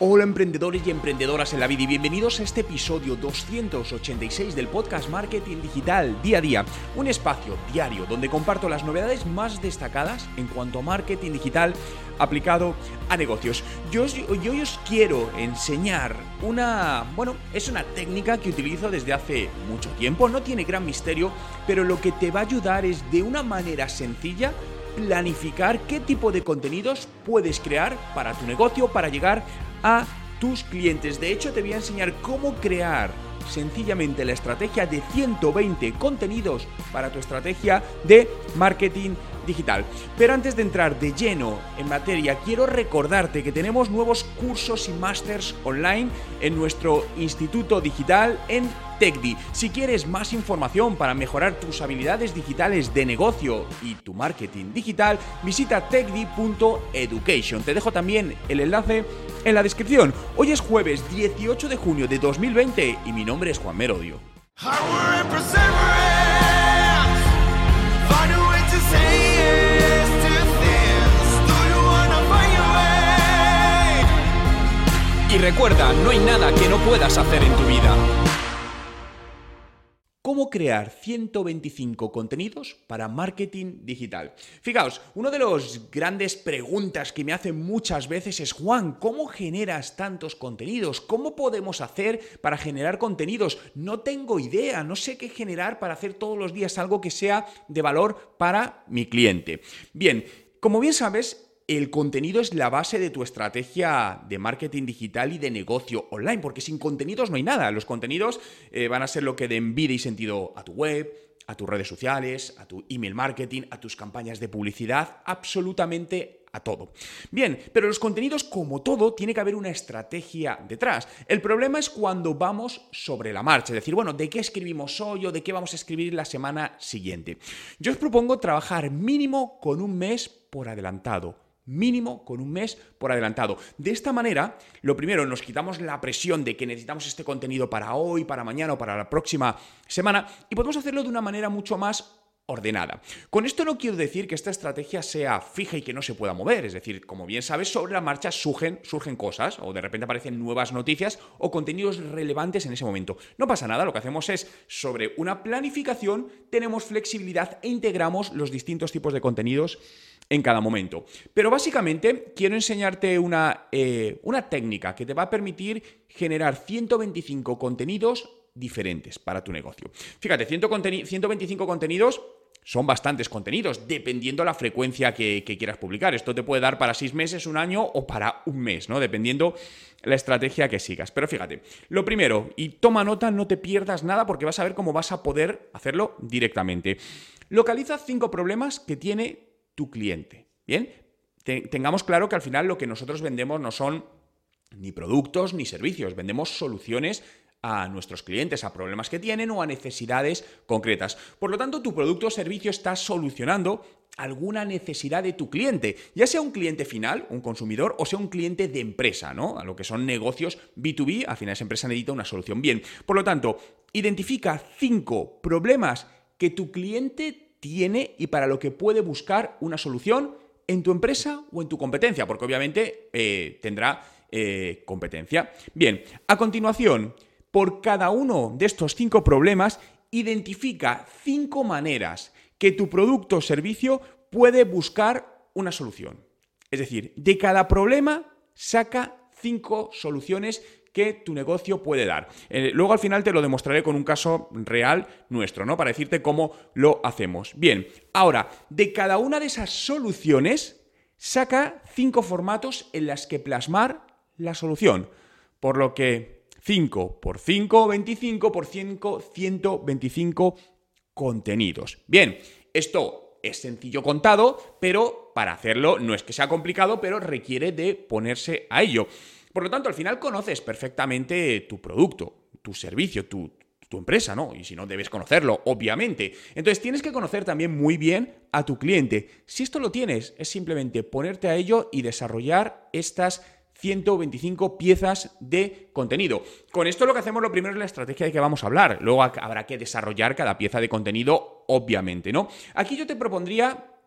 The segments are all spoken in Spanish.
Hola emprendedores y emprendedoras en la vida y bienvenidos a este episodio 286 del podcast Marketing Digital Día a Día, un espacio diario donde comparto las novedades más destacadas en cuanto a marketing digital aplicado a negocios. Yo, os quiero enseñar una, bueno, es una técnica que utilizo desde hace mucho tiempo, no tiene gran misterio, pero lo que te va a ayudar es de una manera sencilla planificar qué tipo de contenidos puedes crear para tu negocio para llegar a tus clientes. De hecho, te voy a enseñar cómo crear sencillamente la estrategia de 120 contenidos para tu estrategia de marketing digital. Pero antes de entrar de lleno en materia, quiero recordarte que tenemos nuevos cursos y másters online en nuestro Instituto Digital en TechDi. Si quieres más información para mejorar tus habilidades digitales de negocio y tu marketing digital, visita techdi.education. Te dejo también el enlace en la descripción. Hoy es jueves 18 de junio de 2020 y mi nombre es Juan Merodio. Y recuerda, no hay nada que no puedas hacer en tu vida. ¿Cómo crear 125 contenidos para marketing digital? Fijaos, una de las grandes preguntas que me hacen muchas veces es, Juan, ¿cómo generas tantos contenidos? ¿Cómo podemos hacer para generar contenidos? No tengo idea, no sé qué generar para hacer todos los días algo que sea de valor para mi cliente. Bien, como bien sabes, el contenido es la base de tu estrategia de marketing digital y de negocio online, porque sin contenidos no hay nada. Los contenidos eh, van a ser lo que den vida y sentido a tu web, a tus redes sociales, a tu email marketing, a tus campañas de publicidad, absolutamente a todo. Bien, pero los contenidos, como todo, tiene que haber una estrategia detrás. El problema es cuando vamos sobre la marcha, es decir, bueno, ¿de qué escribimos hoy o de qué vamos a escribir la semana siguiente? Yo os propongo trabajar mínimo con un mes por adelantado mínimo con un mes por adelantado. De esta manera, lo primero, nos quitamos la presión de que necesitamos este contenido para hoy, para mañana o para la próxima semana y podemos hacerlo de una manera mucho más ordenada. Con esto no quiero decir que esta estrategia sea fija y que no se pueda mover, es decir, como bien sabes, sobre la marcha surgen, surgen cosas o de repente aparecen nuevas noticias o contenidos relevantes en ese momento. No pasa nada, lo que hacemos es, sobre una planificación, tenemos flexibilidad e integramos los distintos tipos de contenidos en cada momento. Pero básicamente quiero enseñarte una, eh, una técnica que te va a permitir generar 125 contenidos diferentes para tu negocio. Fíjate, 125 contenidos son bastantes contenidos, dependiendo la frecuencia que, quieras publicar. Esto te puede dar para seis meses, un año o para un mes, ¿no? Dependiendo la estrategia que sigas. Pero fíjate, lo primero, y toma nota, no te pierdas nada porque vas a ver cómo vas a poder hacerlo directamente. Localiza cinco problemas que tiene tu cliente. Bien, tengamos claro que al final lo que nosotros vendemos no son ni productos ni servicios, vendemos soluciones a nuestros clientes, a problemas que tienen o a necesidades concretas. Por lo tanto, tu producto o servicio está solucionando alguna necesidad de tu cliente, ya sea un cliente final, un consumidor, o sea un cliente de empresa, ¿no? A lo que son negocios B2B, al final esa empresa necesita una solución. Bien, por lo tanto, identifica cinco problemas que tu cliente tiene y para lo que puede buscar una solución en tu empresa o en tu competencia, porque obviamente eh, tendrá eh, competencia. Bien, a continuación, por cada uno de estos cinco problemas, identifica cinco maneras que tu producto o servicio puede buscar una solución. Es decir, de cada problema saca cinco soluciones que tu negocio puede dar. Eh, luego al final te lo demostraré con un caso real nuestro, ¿no? Para decirte cómo lo hacemos. Bien, ahora, de cada una de esas soluciones, saca cinco formatos en las que plasmar la solución. Por lo que 5 por 5, 25 por 5, 125 contenidos. Bien, esto es sencillo contado, pero para hacerlo no es que sea complicado, pero requiere de ponerse a ello. Por lo tanto, al final conoces perfectamente tu producto, tu servicio, tu, empresa, ¿no? Y si no, debes conocerlo, obviamente. Entonces, tienes que conocer también muy bien a tu cliente. Si esto lo tienes, es simplemente ponerte a ello y desarrollar estas 125 piezas de contenido. Con esto lo que hacemos lo primero es la estrategia de que vamos a hablar. Luego habrá que desarrollar cada pieza de contenido, obviamente, ¿no? Aquí yo te propondría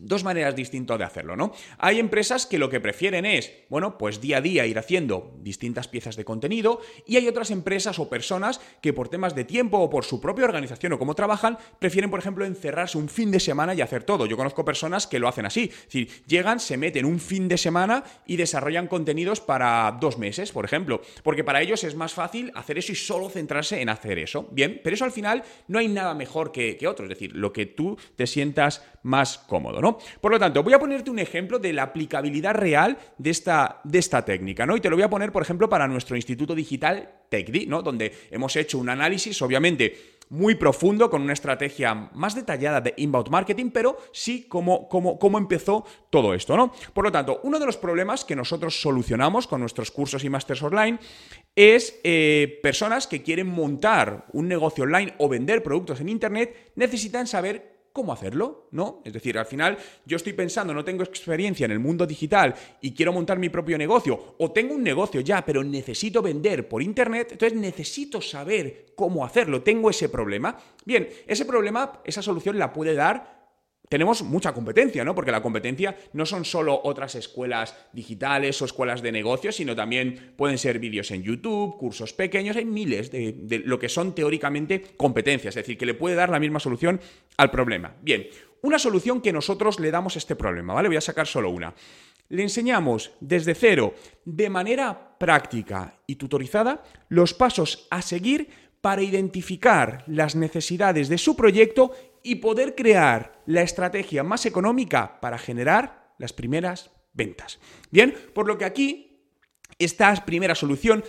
dos maneras distintas de hacerlo, ¿no? Hay empresas que lo que prefieren es, bueno, pues día a día ir haciendo distintas piezas de contenido y hay otras empresas o personas que por temas de tiempo o por su propia organización o cómo trabajan, prefieren, por ejemplo, encerrarse un fin de semana y hacer todo. Yo conozco personas que lo hacen así, es decir, llegan, se meten un fin de semana y desarrollan contenidos para dos meses, por ejemplo, porque para ellos es más fácil hacer eso y solo centrarse en hacer eso. Bien, pero eso al final no hay nada mejor que, que otro, es decir, lo que tú te sientas más cómodo, ¿no? Por lo tanto, voy a ponerte un ejemplo de la aplicabilidad real de esta, de esta técnica, ¿no? Y te lo voy a poner, por ejemplo, para nuestro Instituto Digital TechD, ¿no? Donde hemos hecho un análisis, obviamente, muy profundo, con una estrategia más detallada de inbound marketing, pero sí cómo, cómo, empezó todo esto, ¿no? Por lo tanto, uno de los problemas que nosotros solucionamos con nuestros cursos y másters online es eh, personas que quieren montar un negocio online o vender productos en Internet, necesitan saber cómo hacerlo, ¿no? Es decir, al final yo estoy pensando, no tengo experiencia en el mundo digital y quiero montar mi propio negocio, o tengo un negocio ya, pero necesito vender por Internet, entonces necesito saber cómo hacerlo, tengo ese problema. Bien, ese problema, esa solución la puede dar tenemos mucha competencia, ¿no? Porque la competencia no son solo otras escuelas digitales o escuelas de negocios, sino también pueden ser vídeos en YouTube, cursos pequeños, hay miles de, lo que son teóricamente competencias, es decir, que le puede dar la misma solución al problema. Bien, una solución que nosotros le damos a este problema, ¿vale? Voy a sacar solo una. Le enseñamos desde cero, de manera práctica y tutorizada, los pasos a seguir para identificar las necesidades de su proyecto y poder crear la estrategia más económica para generar las primeras ventas. Bien, por lo que aquí esta primera solución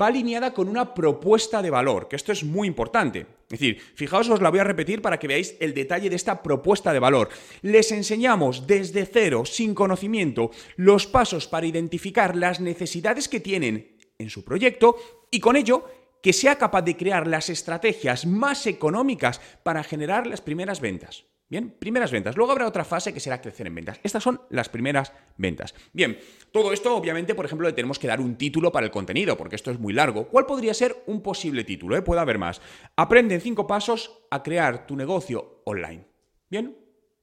va alineada con una propuesta de valor, que esto es muy importante. Es decir, fijaos, os la voy a repetir para que veáis el detalle de esta propuesta de valor. Les enseñamos desde cero, sin conocimiento, los pasos para identificar las necesidades que tienen en su proyecto y con ello que sea capaz de crear las estrategias más económicas para generar las primeras ventas. Bien, primeras ventas. Luego habrá otra fase que será crecer en ventas. Estas son las primeras ventas. Bien, todo esto obviamente, por ejemplo, le tenemos que dar un título para el contenido, porque esto es muy largo. ¿Cuál podría ser un posible título? Eh? Puede haber más. Aprende en cinco pasos a crear tu negocio online. Bien,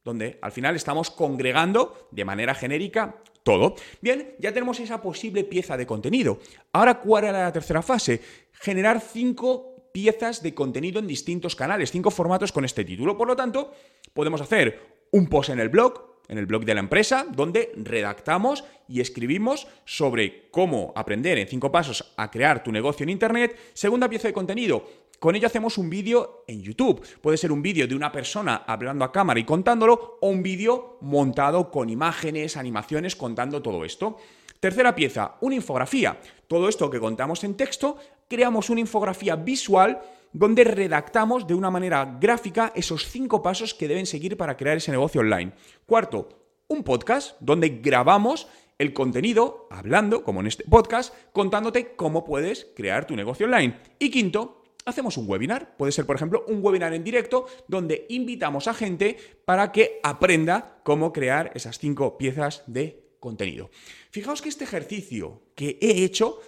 donde al final estamos congregando de manera genérica todo. Bien, ya tenemos esa posible pieza de contenido. Ahora, ¿cuál era la tercera fase? Generar cinco piezas de contenido en distintos canales, cinco formatos con este título. Por lo tanto, podemos hacer un post en el blog, en el blog de la empresa, donde redactamos y escribimos sobre cómo aprender en cinco pasos a crear tu negocio en Internet. Segunda pieza de contenido, con ello hacemos un vídeo en YouTube. Puede ser un vídeo de una persona hablando a cámara y contándolo o un vídeo montado con imágenes, animaciones, contando todo esto. Tercera pieza, una infografía. Todo esto que contamos en texto, creamos una infografía visual donde redactamos de una manera gráfica esos cinco pasos que deben seguir para crear ese negocio online. Cuarto, un podcast donde grabamos el contenido hablando, como en este podcast, contándote cómo puedes crear tu negocio online. Y quinto, hacemos un webinar. Puede ser, por ejemplo, un webinar en directo donde invitamos a gente para que aprenda cómo crear esas cinco piezas de contenido. Fijaos que este ejercicio que he hecho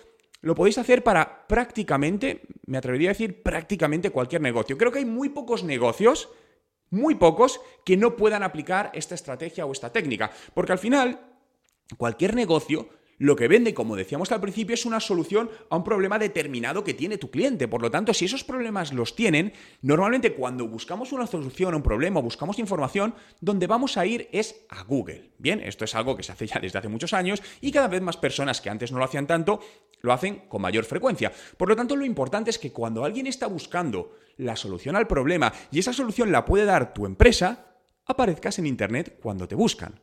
lo podéis hacer para prácticamente, me atrevería a decir prácticamente cualquier negocio. Creo que hay muy pocos negocios, muy pocos, que no puedan aplicar esta estrategia o esta técnica. Porque al final, cualquier negocio lo que vende, como decíamos al principio, es una solución a un problema determinado que tiene tu cliente. Por lo tanto, si esos problemas los tienen, normalmente cuando buscamos una solución a un problema, buscamos información, donde vamos a ir es a Google. Bien, esto es algo que se hace ya desde hace muchos años y cada vez más personas que antes no lo hacían tanto, lo hacen con mayor frecuencia. Por lo tanto, lo importante es que cuando alguien está buscando la solución al problema y esa solución la puede dar tu empresa, aparezcas en Internet cuando te buscan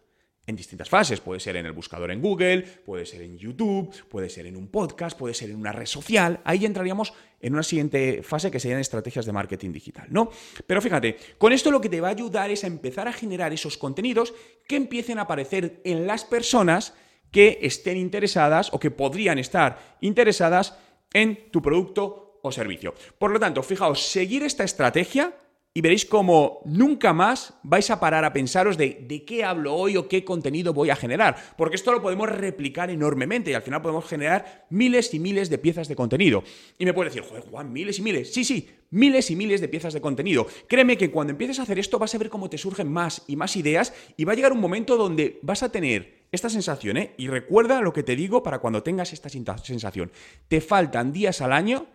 en distintas fases. Puede ser en el buscador en Google, puede ser en YouTube, puede ser en un podcast, puede ser en una red social. Ahí entraríamos en una siguiente fase que serían estrategias de marketing digital, ¿no? Pero fíjate, con esto lo que te va a ayudar es a empezar a generar esos contenidos que empiecen a aparecer en las personas que estén interesadas o que podrían estar interesadas en tu producto o servicio. Por lo tanto, fijaos, seguir esta estrategia y veréis como nunca más vais a parar a pensaros de, de qué hablo hoy o qué contenido voy a generar, porque esto lo podemos replicar enormemente y al final podemos generar miles y miles de piezas de contenido. Y me puedes decir, joder, Juan, miles y miles. Sí, sí, miles y miles de piezas de contenido. Créeme que cuando empieces a hacer esto vas a ver cómo te surgen más y más ideas y va a llegar un momento donde vas a tener esta sensación, ¿eh? Y recuerda lo que te digo para cuando tengas esta sensación. Te faltan días al año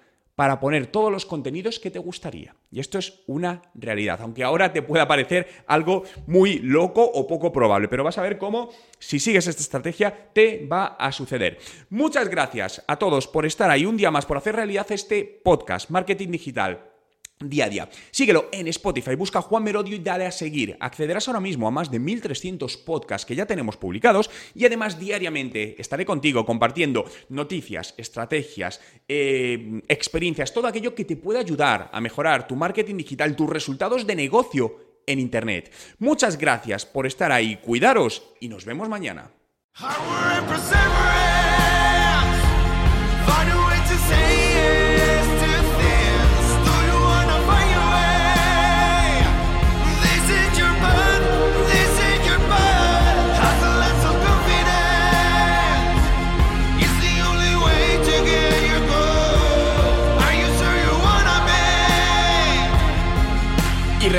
para poner todos los contenidos que te gustaría. Y esto es una realidad, aunque ahora te pueda parecer algo muy loco o poco probable, pero vas a ver cómo, si sigues esta estrategia, te va a suceder. Muchas gracias a todos por estar ahí un día más, por hacer realidad este podcast, Marketing Digital día a día. Síguelo en Spotify, busca Juan Merodio y dale a seguir. Accederás ahora mismo a más de 1300 podcasts que ya tenemos publicados y además diariamente estaré contigo compartiendo noticias, estrategias, eh, experiencias, todo aquello que te pueda ayudar a mejorar tu marketing digital, tus resultados de negocio en Internet. Muchas gracias por estar ahí, cuidaros y nos vemos mañana.